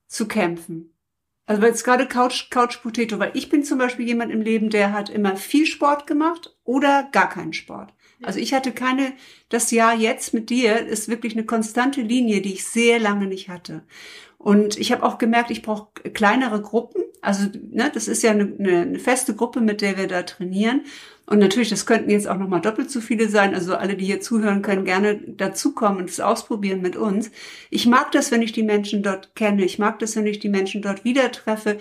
zu kämpfen. Also jetzt gerade Couch, Couch Potato, weil ich bin zum Beispiel jemand im Leben, der hat immer viel Sport gemacht oder gar keinen Sport. Also ich hatte keine, das Jahr jetzt mit dir ist wirklich eine konstante Linie, die ich sehr lange nicht hatte. Und ich habe auch gemerkt, ich brauche kleinere Gruppen. Also ne, das ist ja eine, eine feste Gruppe, mit der wir da trainieren. Und natürlich, das könnten jetzt auch nochmal doppelt so viele sein. Also alle, die hier zuhören, können gerne dazukommen und es ausprobieren mit uns. Ich mag das, wenn ich die Menschen dort kenne. Ich mag das, wenn ich die Menschen dort wieder treffe.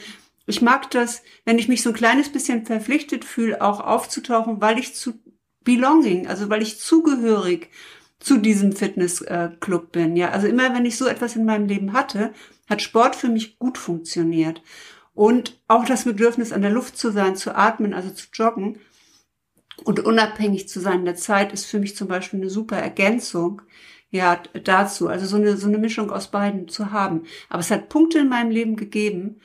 Ich mag das, wenn ich mich so ein kleines bisschen verpflichtet fühle, auch aufzutauchen, weil ich zu belonging, also weil ich zugehörig zu diesem Fitnessclub bin. Ja, also immer wenn ich so etwas in meinem Leben hatte, hat Sport für mich gut funktioniert. Und auch das Bedürfnis, an der Luft zu sein, zu atmen, also zu joggen, und unabhängig zu sein in der Zeit ist für mich zum Beispiel eine super Ergänzung ja dazu. Also so eine, so eine Mischung aus beiden zu haben. Aber es hat Punkte in meinem Leben gegeben,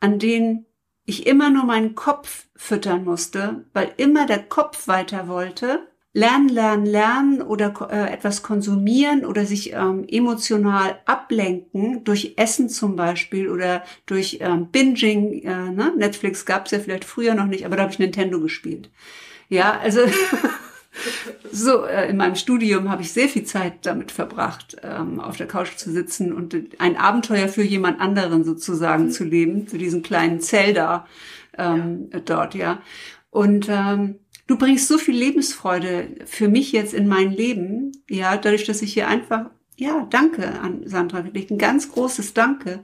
an denen ich immer nur meinen Kopf füttern musste, weil immer der Kopf weiter wollte. Lernen, lernen, lernen oder äh, etwas konsumieren oder sich ähm, emotional ablenken durch Essen zum Beispiel oder durch ähm, Binging. Äh, ne? Netflix gab es ja vielleicht früher noch nicht, aber da habe ich Nintendo gespielt. Ja, also so äh, in meinem Studium habe ich sehr viel Zeit damit verbracht, ähm, auf der Couch zu sitzen und ein Abenteuer für jemand anderen sozusagen mhm. zu leben, zu diesem kleinen Zelda ähm, ja. dort, ja. Und ähm, du bringst so viel Lebensfreude für mich jetzt in mein Leben, ja, dadurch, dass ich hier einfach, ja, danke an Sandra, wirklich ein ganz großes Danke.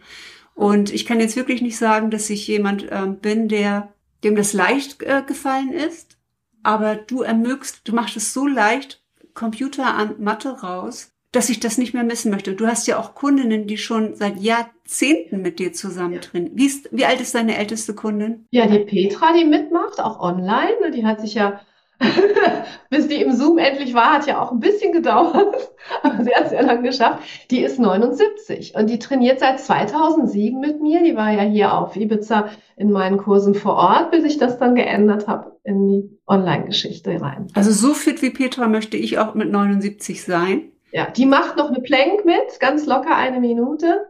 Und ich kann jetzt wirklich nicht sagen, dass ich jemand äh, bin, der dem das leicht äh, gefallen ist, aber du ermögst, du machst es so leicht, Computer an Mathe raus, dass ich das nicht mehr missen möchte. Du hast ja auch Kundinnen, die schon seit Jahrzehnten mit dir zusammen trainieren. Wie, ist, wie alt ist deine älteste Kundin? Ja, die Petra, die mitmacht, auch online. Ne, die hat sich ja, bis die im Zoom endlich war, hat ja auch ein bisschen gedauert. Aber sie hat es ja dann geschafft. Die ist 79 und die trainiert seit 2007 mit mir. Die war ja hier auf Ibiza in meinen Kursen vor Ort, bis ich das dann geändert habe in die Online-Geschichte rein. Also so fit wie Petra möchte ich auch mit 79 sein. Ja, die macht noch eine Plank mit, ganz locker eine Minute.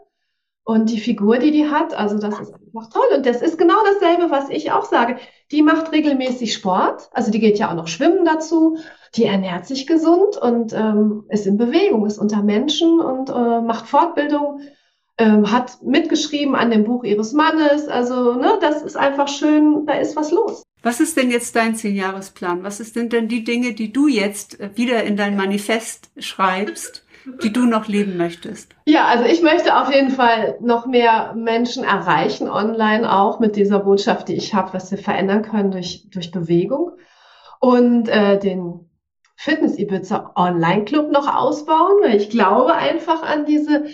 Und die Figur, die die hat, also das ist einfach toll. Und das ist genau dasselbe, was ich auch sage. Die macht regelmäßig Sport, also die geht ja auch noch schwimmen dazu. Die ernährt sich gesund und ähm, ist in Bewegung, ist unter Menschen und äh, macht Fortbildung, ähm, hat mitgeschrieben an dem Buch ihres Mannes. Also ne, das ist einfach schön, da ist was los. Was ist denn jetzt dein Zehnjahresplan? Was sind denn die Dinge, die du jetzt äh, wieder in dein Manifest schreibst, die du noch leben möchtest? Ja, also ich möchte auf jeden Fall noch mehr Menschen erreichen, online auch mit dieser Botschaft, die ich habe, was wir verändern können durch, durch Bewegung. Und äh, den Fitness Ibiza Online Club noch ausbauen, weil ich glaube einfach an diese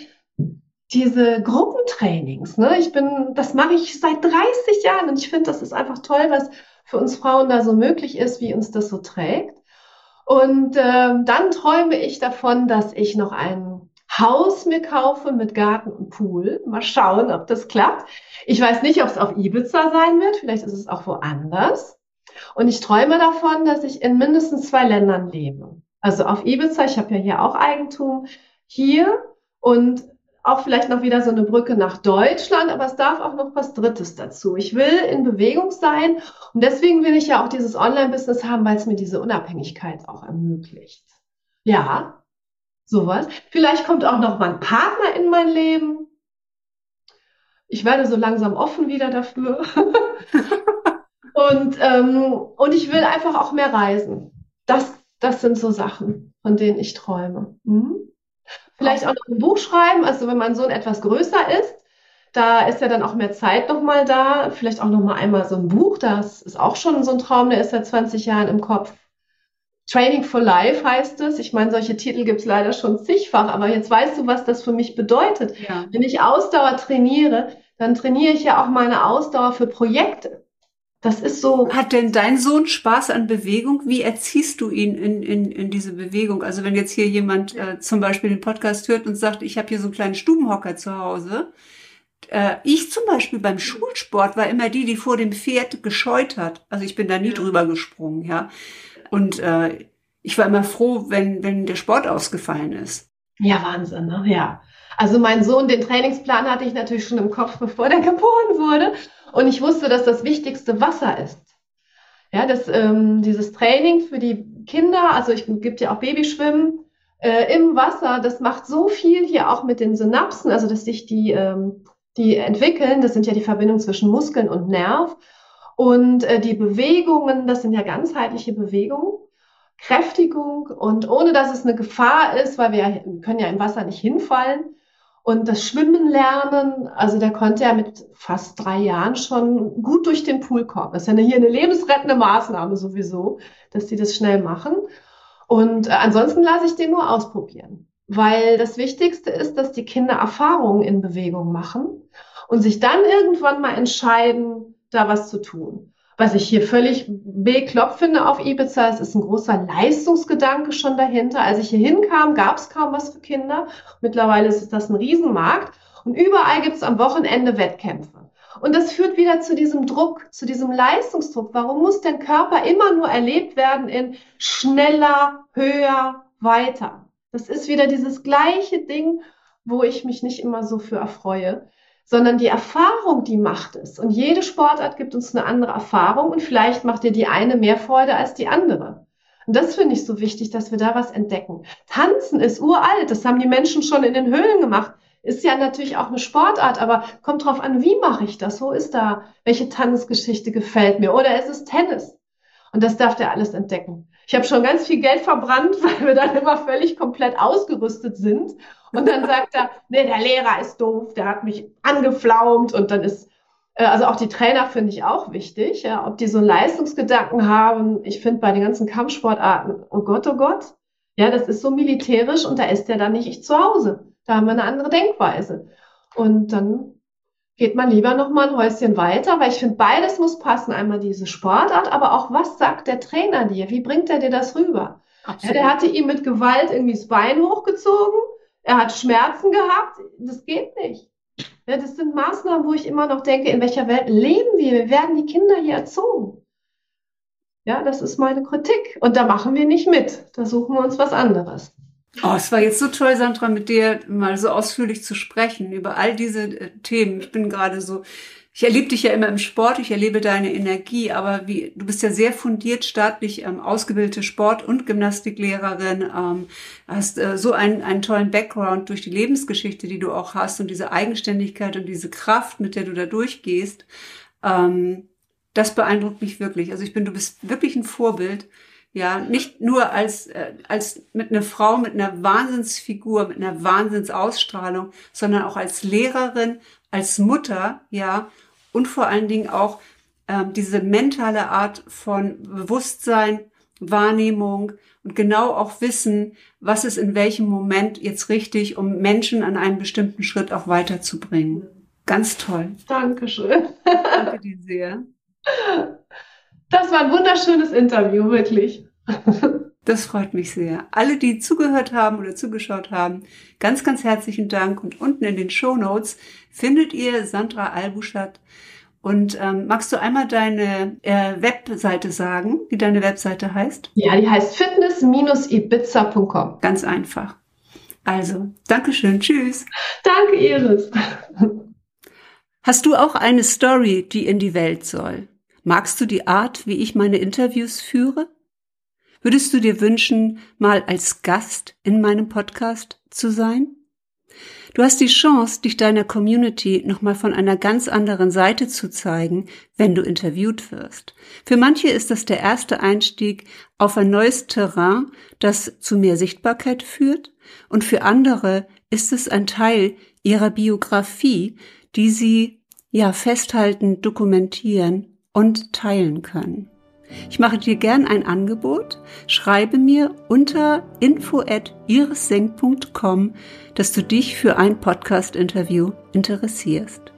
diese Gruppentrainings. Ne? Ich bin, das mache ich seit 30 Jahren und ich finde, das ist einfach toll, was für uns Frauen da so möglich ist, wie uns das so trägt. Und ähm, dann träume ich davon, dass ich noch ein Haus mir kaufe mit Garten und Pool. Mal schauen, ob das klappt. Ich weiß nicht, ob es auf Ibiza sein wird. Vielleicht ist es auch woanders. Und ich träume davon, dass ich in mindestens zwei Ländern lebe. Also auf Ibiza, ich habe ja hier auch Eigentum, hier und auch vielleicht noch wieder so eine Brücke nach Deutschland, aber es darf auch noch was Drittes dazu. Ich will in Bewegung sein und deswegen will ich ja auch dieses Online-Business haben, weil es mir diese Unabhängigkeit auch ermöglicht. Ja, sowas. Vielleicht kommt auch noch mal ein Partner in mein Leben. Ich werde so langsam offen wieder dafür. und, ähm, und ich will einfach auch mehr reisen. Das, das sind so Sachen, von denen ich träume. Mhm. Vielleicht auch noch ein Buch schreiben, also wenn mein Sohn etwas größer ist, da ist ja dann auch mehr Zeit nochmal da. Vielleicht auch nochmal einmal so ein Buch, das ist auch schon so ein Traum, der ist seit 20 Jahren im Kopf. Training for Life heißt es. Ich meine, solche Titel gibt es leider schon zigfach, aber jetzt weißt du, was das für mich bedeutet. Ja. Wenn ich Ausdauer trainiere, dann trainiere ich ja auch meine Ausdauer für Projekte. Das ist so. Hat denn dein Sohn Spaß an Bewegung? Wie erziehst du ihn in, in, in diese Bewegung? Also wenn jetzt hier jemand äh, zum Beispiel den Podcast hört und sagt, ich habe hier so einen kleinen Stubenhocker zu Hause. Äh, ich zum Beispiel beim Schulsport war immer die, die vor dem Pferd gescheut hat. Also ich bin da nie drüber gesprungen, ja. Und äh, ich war immer froh, wenn, wenn der Sport ausgefallen ist. Ja, Wahnsinn, ne? Ja. Also mein Sohn, den Trainingsplan hatte ich natürlich schon im Kopf, bevor der geboren wurde. Und ich wusste, dass das Wichtigste Wasser ist. Ja, das, ähm, dieses Training für die Kinder, also ich gibt ja auch Babyschwimmen äh, im Wasser, das macht so viel hier auch mit den Synapsen, also dass sich die, ähm, die entwickeln. Das sind ja die Verbindungen zwischen Muskeln und Nerv. Und äh, die Bewegungen, das sind ja ganzheitliche Bewegungen. Kräftigung und ohne dass es eine Gefahr ist, weil wir können ja im Wasser nicht hinfallen, und das Schwimmen lernen, also der konnte ja mit fast drei Jahren schon gut durch den Pool kommen. Das ist ja hier eine lebensrettende Maßnahme sowieso, dass die das schnell machen. Und äh, ansonsten lasse ich den nur ausprobieren. Weil das Wichtigste ist, dass die Kinder Erfahrungen in Bewegung machen und sich dann irgendwann mal entscheiden, da was zu tun was ich hier völlig bekloppt finde auf Ibiza. Es ist ein großer Leistungsgedanke schon dahinter. Als ich hier hinkam, gab es kaum was für Kinder. Mittlerweile ist das ein Riesenmarkt und überall gibt es am Wochenende Wettkämpfe. Und das führt wieder zu diesem Druck, zu diesem Leistungsdruck. Warum muss dein Körper immer nur erlebt werden in schneller, höher, weiter? Das ist wieder dieses gleiche Ding, wo ich mich nicht immer so für erfreue sondern die Erfahrung, die macht es. Und jede Sportart gibt uns eine andere Erfahrung und vielleicht macht dir die eine mehr Freude als die andere. Und das finde ich so wichtig, dass wir da was entdecken. Tanzen ist uralt, das haben die Menschen schon in den Höhlen gemacht. Ist ja natürlich auch eine Sportart, aber kommt drauf an, wie mache ich das? Wo ist da? Welche Tanzgeschichte gefällt mir? Oder ist es Tennis? Und das darf der alles entdecken. Ich habe schon ganz viel Geld verbrannt, weil wir dann immer völlig komplett ausgerüstet sind. Und dann sagt er, nee, der Lehrer ist doof, der hat mich angeflaumt und dann ist, äh, also auch die Trainer finde ich auch wichtig, ja, ob die so einen Leistungsgedanken haben. Ich finde bei den ganzen Kampfsportarten, oh Gott, oh Gott, ja, das ist so militärisch und da ist der dann nicht ich zu Hause. Da haben wir eine andere Denkweise. Und dann geht man lieber noch mal ein Häuschen weiter, weil ich finde, beides muss passen. Einmal diese Sportart, aber auch, was sagt der Trainer dir? Wie bringt er dir das rüber? Ja, der hatte ihm mit Gewalt irgendwie das Bein hochgezogen, er hat Schmerzen gehabt, das geht nicht. Ja, das sind Maßnahmen, wo ich immer noch denke, in welcher Welt leben wir? Wir werden die Kinder hier erzogen. Ja, das ist meine Kritik. Und da machen wir nicht mit. Da suchen wir uns was anderes. Oh, es war jetzt so toll, Sandra, mit dir mal so ausführlich zu sprechen über all diese äh, Themen. Ich bin gerade so, ich erlebe dich ja immer im Sport, ich erlebe deine Energie, aber wie, du bist ja sehr fundiert staatlich ähm, ausgebildete Sport- und Gymnastiklehrerin, ähm, hast äh, so einen, einen tollen Background durch die Lebensgeschichte, die du auch hast und diese Eigenständigkeit und diese Kraft, mit der du da durchgehst. Ähm, das beeindruckt mich wirklich. Also ich bin, du bist wirklich ein Vorbild ja, nicht nur als, äh, als mit einer Frau mit einer Wahnsinnsfigur, mit einer Wahnsinnsausstrahlung, sondern auch als Lehrerin, als Mutter, ja, und vor allen Dingen auch ähm, diese mentale Art von Bewusstsein, Wahrnehmung und genau auch wissen, was ist in welchem Moment jetzt richtig, um Menschen an einem bestimmten Schritt auch weiterzubringen. Ganz toll. Dankeschön. Danke dir sehr. Das war ein wunderschönes Interview, wirklich. Das freut mich sehr. Alle, die zugehört haben oder zugeschaut haben, ganz, ganz herzlichen Dank. Und unten in den Show Notes findet ihr Sandra Albuschat. Und ähm, magst du einmal deine äh, Webseite sagen, wie deine Webseite heißt? Ja, die heißt fitness-ibiza.com. Ganz einfach. Also, Dankeschön. Tschüss. Danke, Iris. Hast du auch eine Story, die in die Welt soll? Magst du die Art, wie ich meine Interviews führe? Würdest du dir wünschen, mal als Gast in meinem Podcast zu sein? Du hast die Chance, dich deiner Community nochmal von einer ganz anderen Seite zu zeigen, wenn du interviewt wirst. Für manche ist das der erste Einstieg auf ein neues Terrain, das zu mehr Sichtbarkeit führt, und für andere ist es ein Teil ihrer Biografie, die sie ja festhalten, dokumentieren und teilen können. Ich mache dir gern ein Angebot. Schreibe mir unter info@irissenk.com, dass du dich für ein Podcast-Interview interessierst.